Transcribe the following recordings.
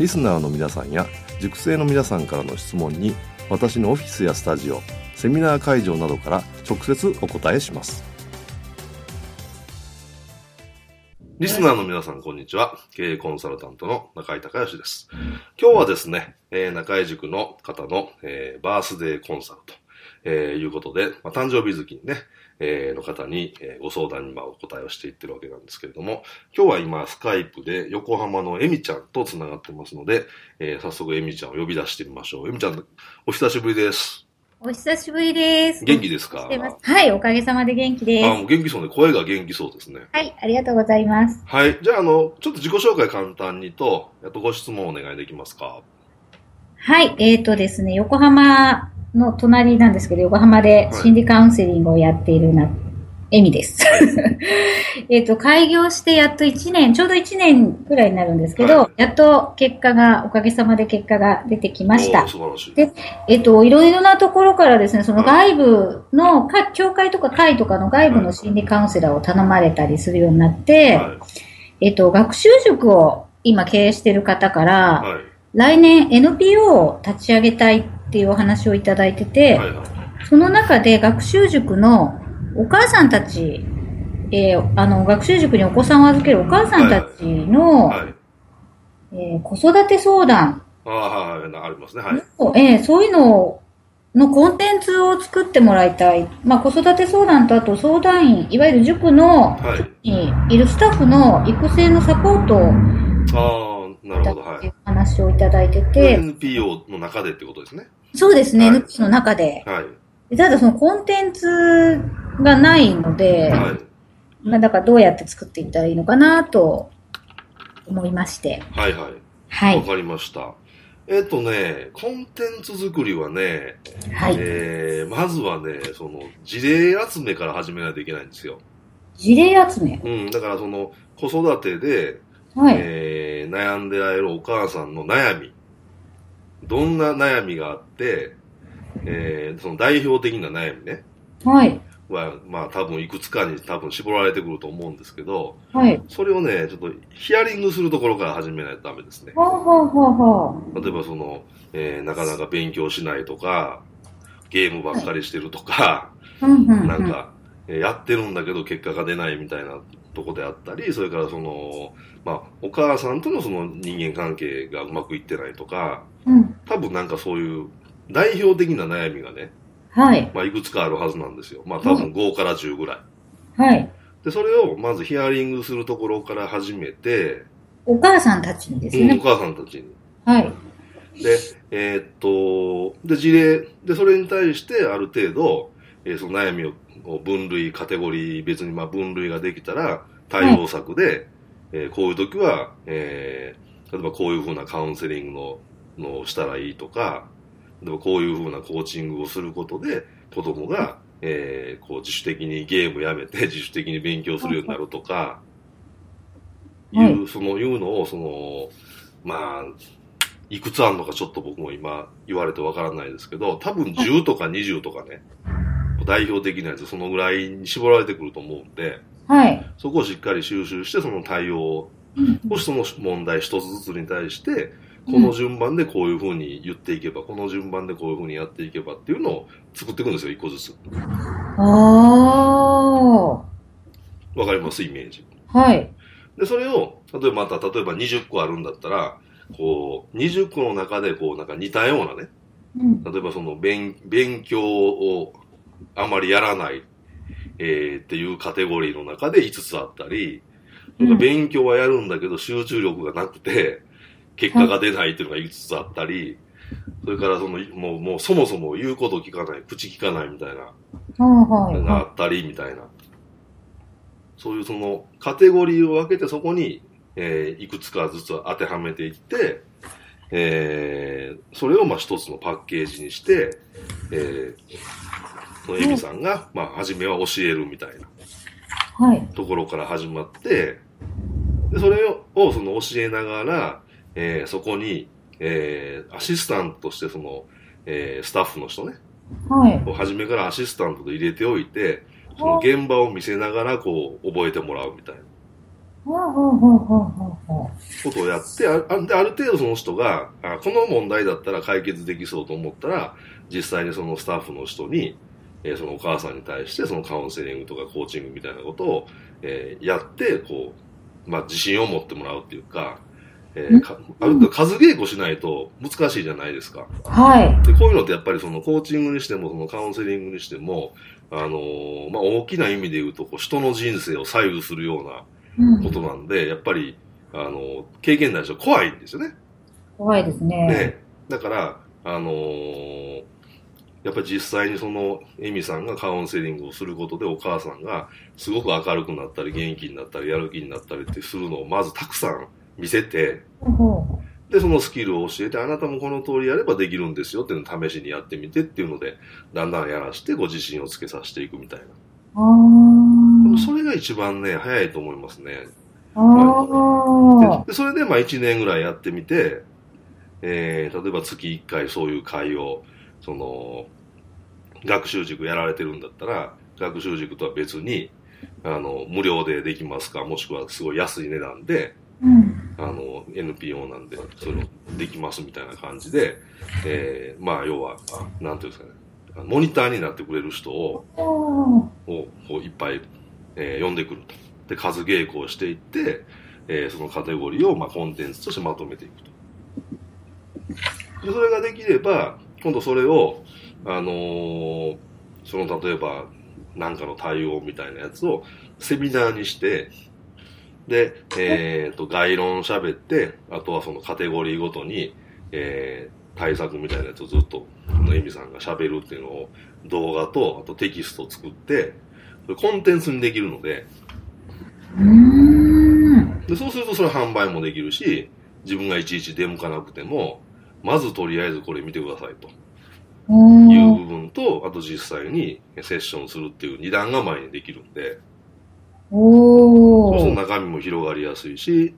リスナーの皆さんや塾生の皆さんからの質問に私のオフィスやスタジオセミナー会場などから直接お答えしますリスナーの皆さん、こんにちは。経営コンサルタントの中井隆義です。今日はですね、えー、中井塾の方の、えー、バースデーコンサルと、えー、いうことで、まあ、誕生日月にね、えー、の方に、えー、ご相談にまあお答えをしていってるわけなんですけれども、今日は今スカイプで横浜のエミちゃんと繋がってますので、えー、早速エミちゃんを呼び出してみましょう。エミちゃん、お久しぶりです。お久しぶりです。元気ですか？はい、おかげさまで元気です。あ、もう元気そうね。声が元気そうですね。はい、ありがとうございます。はい。じゃあ、あの、ちょっと自己紹介簡単にと、あとご質問お願いできますか？はい、えーとですね、横浜の隣なんですけど、横浜で心理カウンセリングをやっているな、エミです。えっと、開業してやっと1年、ちょうど1年くらいになるんですけど、はいやっと結果が、おかげさまで結果が出てきましたおー。素晴らしい。でえっと、いろいろなところからですね、その外部の、か協会とか会とかの外部の心理カウンセラーを頼まれたりするようになって、はい。えっと、学習塾を今経営している方から、はい。来年 NPO を立ち上げたいっていうお話をいただいてて。その中で学習塾のお母さんたち、えーあの、学習塾にお子さんを預けるお母さんたちの、はい。えー子育て相談ああ、はいはい。ありますね。はい。を、えーそういうののコンテンツを作ってもらいたい。まあ、子育て相談とあと相談員、いわゆる塾のはい。にいるスタッフの育成のサポートをああ、なるほど。はい。話をいただいてて、NPO の中でってことですね。そうですね、はい NPO の中で。はい。ただそのコンテンツがないので、はい。まあだからどうやって作っていったらいいのかなと思いまして。はいはい。はい。わかりました。えっ、とね、コンテンツ作りはね、はい。えー、まずはね、その、事例集めから始めないといけないんですよ。事例集め？うん、だからその、子育てで、はい。えー、悩んでられるお母さんの悩み。どんな悩みがあって、えー、その代表的な悩みね。はい。は、まあ多分いくつかに多分絞られてくると思うんですけど、はい。それをね、ちょっとヒアリングするところから始めないとダメですね。はあ、はあはあは例えばその、えーなかなか勉強しないとか、ゲームばっかりしてるとか、あ、うんうんうん。なんか、えーやってるんだけど結果が出ないみたいなとこであったり、それからその、まあ、お母さんとのその人間関係がうまくいってないとか、うん。多分なんかそういう代表的な悩みがね、はい。まあ、いくつかあるはずなんですよ。まあ、多分5から10ぐらい。はい。で、それをまずヒアリングするところから始めて、お母さんたちにですうんおね。母さんたちに。はい。で、えーっと、で、事例、で、それに対してある程度、えーその悩みを分類、カテゴリー別にまあ分類ができたら、対応策で、えーこういう時は、えー例えばこういうふうなカウンセリングののをしたらいいとか、例えばこういうふうなコーチングをすることで、子供が、えーこう自主的にゲームやめて自主的に勉強するようになるとか、はいいう、その、いうのを、その、まあ、いくつあるのかちょっと僕も今言われてわからないですけど、多分10とか20とかね、代表的なやつそのぐらいに絞られてくると思うんで、はい。そこをしっかり収集してその対応を、うんもしその問題一つずつに対して、この順番でこういうふうに言っていけば、この順番でこういうふうにやっていけばっていうのを作っていくんですよ、一個ずつ。あわかります？イメージ。あ。はい。で、それを、例えばまた、例えば20個あるんだったら、こう、20個の中で、こう、なんか似たようなね、うん。例えばその勉、勉強をあまりやらない、えーっていうカテゴリーの中で5つあったり、うん勉強はやるんだけど集中力がなくて、結果が出ないっていうのが5つあったり、それからその、もう、もうそもそも言うこと聞かない、口聞かないみたいな、はいがあはったりみたいな。そういうそのカテゴリーを分けてそこに、えーいくつかずつ当てはめていって、えーそれをまあ一つのパッケージにして、えーそのエミさんが、まあ、初めは教えるみたいない。はい。ところから始まって、でそれををその教えながら、えーそこに、えーアシスタントとしてその、えースタッフの人ね、はい。を初めからアシスタントで入れておいて、その現場を見せながらこう覚えてもらうみたいなことをやって、あある程度その人があ、この問題だったら解決できそうと思ったら、実際にそのスタッフの人に、えーそのお母さんに対してそのカウンセリングとかコーチングみたいなことを、えーやって、こう、まあ自信を持ってもらうっていうか、えーかある程度数稽古しないと難しいじゃないですか。う。はい。で、こういうのってやっぱりそのコーチングにしても、そのカウンセリングにしても、あのーまあ、大きな意味で言うと、こう人の人生を左右するようなうんことなんで、やっぱり、あのー経験ない人は怖いんですよね。怖いですね。ね。だから、あのーやっぱり実際にその、エミさんがカウンセリングをすることでお母さんがすごく明るくなったり、元気になったり、やる気になったりってするのをまずたくさん見せて、で、そのスキルを教えて、あなたもこの通りやればできるんですよっていうのを試しにやってみてっていうので、だんだんやらしてご自信をつけさせていくみたいな。それが一番ね、早いと思いますね。でそれでまあ1年ぐらいやってみて、えー、例えば月1回そういう会を、その、学習塾やられてるんだったら、学習塾とは別に、あの、無料でできますか、もしくはすごい安い値段で、うん。あの、NPO なんで、それをできますみたいな感じで、えー、まあ、要は、なんていうんですかね、モニターになってくれる人を、をこういっぱい、えー呼んでくると。で、数稽古をしていって、えーそのカテゴリーを、まあ、コンテンツとしてまとめていくと。で、それができれば、今度それを、あのーその、例えば、なんかの対応みたいなやつをセミナーにして、で、えっ、と、概論喋って、あとはそのカテゴリーごとに、えー対策みたいなやつをずっと、エミさんが喋るっていうのを動画と、あとテキストを作って、コンテンツにできるので。でそうするとそれ販売もできるし、自分がいちいち出向かなくても、まずとりあえずこれ見てくださいと。いう部分と、あと実際にセッションするっていう二段構えにできるんで、おそ。中身も広がりやすいし、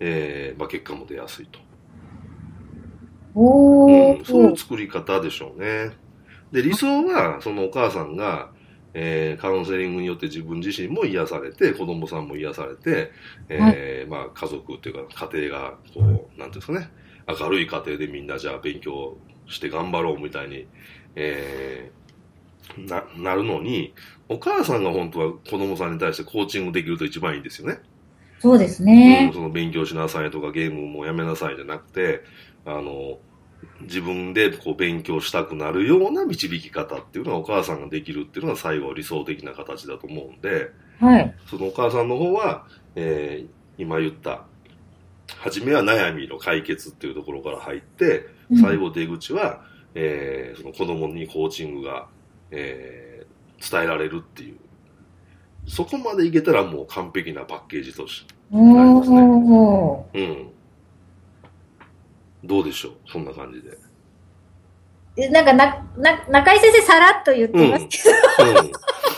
えーまあ、結果も出やすいと。おうん、そういうー。作り方でしょうね。で、理想は、そのお母さんが、えーカウンセリングによって自分自身も癒されて、子供さんも癒されて、えーまあ、家族っていうか、家庭が、こう、なんていうんですかね、明るい家庭でみんなじゃあ勉強して頑張ろうみたいに、えーな、なるのに、お母さんが本当は子供さんに対してコーチングできると一番いいんですよね。そうですうんね。その勉強しなさいとかゲームもやめなさいじゃなくて、あの、自分でこう勉強したくなるような導き方っていうのはお母さんができるっていうのが最後理想的な形だと思うんで、はい。そのお母さんの方は、えー今言った、初めは悩みの解決っていうところから入って、うん最後出口は、えーその子供にコーチングが、えー伝えられるっていう。そこまでいけたらもう完璧なパッケージとしておー。うん。どうでしょう？そんな感じで。でなんかな、な、中井先生さらっと言ってますけど、うん。いや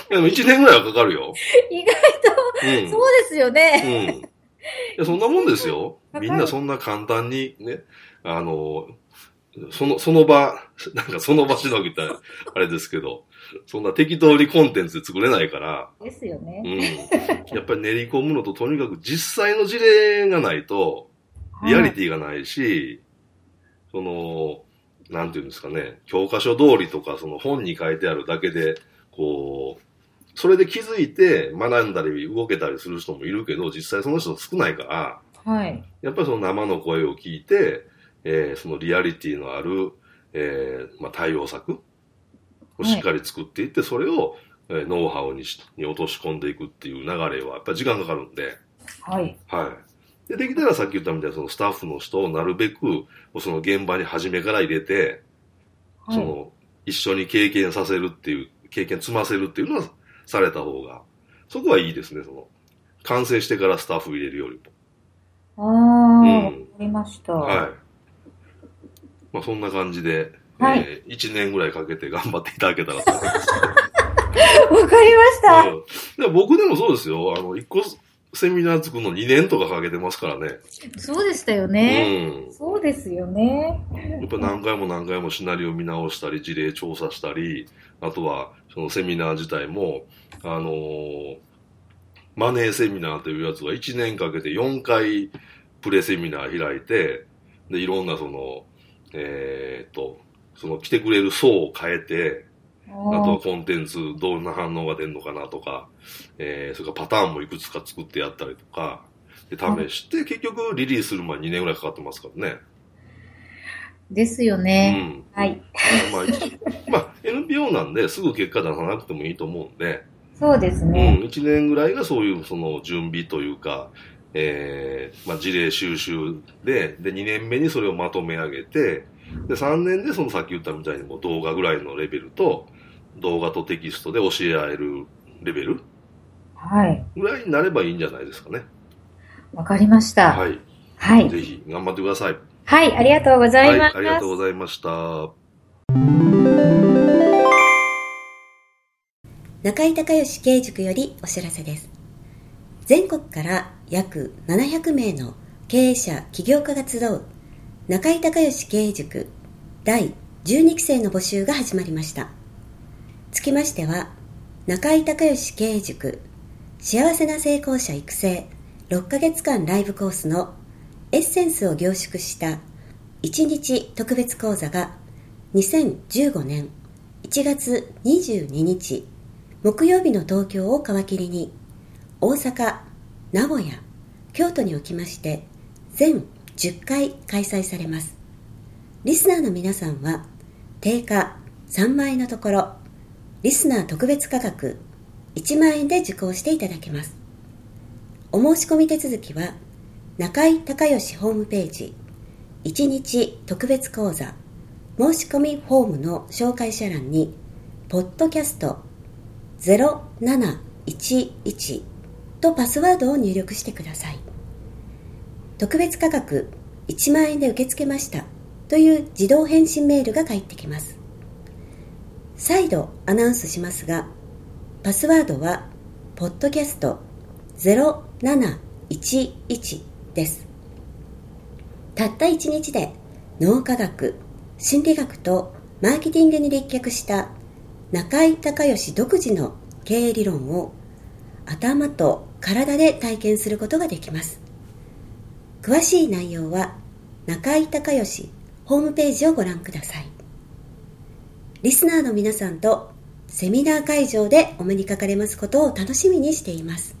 でも1年ぐらいはかかるよ。意外うん。と、そうですよね。うん。いや、そんなもんですよ。みんなそんな簡単にね、あの、その、その場、なんかその場しのぎたら、あれですけど、そんな適当にコンテンツで作れないから、ですよねう。ん。やっぱり練り込むのと、とにかく実際の事例がないと、リアリティがないし、その、なんていうんですかね、教科書通りとか、その本に書いてあるだけで、こう、それで気づいて学んだり動けたりする人もいるけど、実際その人少ないから、はい。やっぱりその生の声を聞いて、えーそのリアリティのある、えーまあ、対応策をしっかり作っていって、それを、えーノウハウにしに落とし込んでいくっていう流れはやっぱり時間かかるんで、はい。はい。で、できたらさっき言ったみたいにそのスタッフの人をなるべくその現場に初めから入れて、はい。その一緒に経験させるっていう、経験積ませるっていうのはされた方が、そこはいいですね、その、完成してからスタッフ入れるよりも。ああ、うんわかりました。はい。まあそんな感じで、はいえー、1年ぐらいかけて頑張っていただけたらと思います。わかりました。うんで僕でもそうですよ。あの、1個セミナー作るの2年とかかけてますからね。そうでしたようね。ん。そうですよね。やっぱ何回も何回もシナリオ見直したり、事例調査したり、あとは、そのセミナー自体も、あのーマネーセミナーというやつは1年かけて4回プレセミナー開いて、で、いろんなその、えーっと、その来てくれる層を変えて、ああとはーコンテンツどんな反応が出るのかなとか、えー、それからパターンもいくつか作ってやったりとか、で試して、結局リリースする前に2年ぐらいかかってますからね。ですようね。ん。はい。まあ、一 まあ、NPO なんで、すぐ結果出さなくてもいいと思うんで、そうですうん、ね。1年ぐらいがそういうその準備というか、えーまあ、事例収集で、で、2年目にそれをまとめ上げて、で、3年でそのさっき言ったみたいにもう動画ぐらいのレベルと、動画とテキストで教え合えるレベルはい。ぐらいになればいいんじゃないですかね。わかりました。はい。はい。ぜひ頑張ってください。はい。ありがとうござはいい、ます。ありがとうございました。中井隆義経営塾よりお知らせです。全国から約700名の経営者、起業家が集う中井隆義経営塾第12期生の募集が始まりました。つきましては、中井隆義経営塾幸せな成功者育成6ヶ月間ライブコースのエッセンスを凝縮した1日特別講座が2015年1月22日木曜日の東京を皮切りに大阪、名古屋、京都におきまして全10回開催されます。リスナーの皆さんは定価3万円のところリスナー特別価格1万円で受講していただけます。お申し込み手続きは中井隆義ホームページ1日特別講座申し込みフォームの紹介者欄にポッドキャスト0711とパスワードを入力してください。特別価格1万円で受け付けましたという自動返信メールが返ってきます。再度アナウンスしますがパスワードはポッドキャスト0711です。たった1日で脳科学心理学とマーケティングに立脚した中井隆義独自の経営理論を頭と体で体験することができます。詳しい内容は中井隆義ホームページをご覧ください。リスナーの皆さんとセミナー会場でお目にかかれますことを楽しみにしています。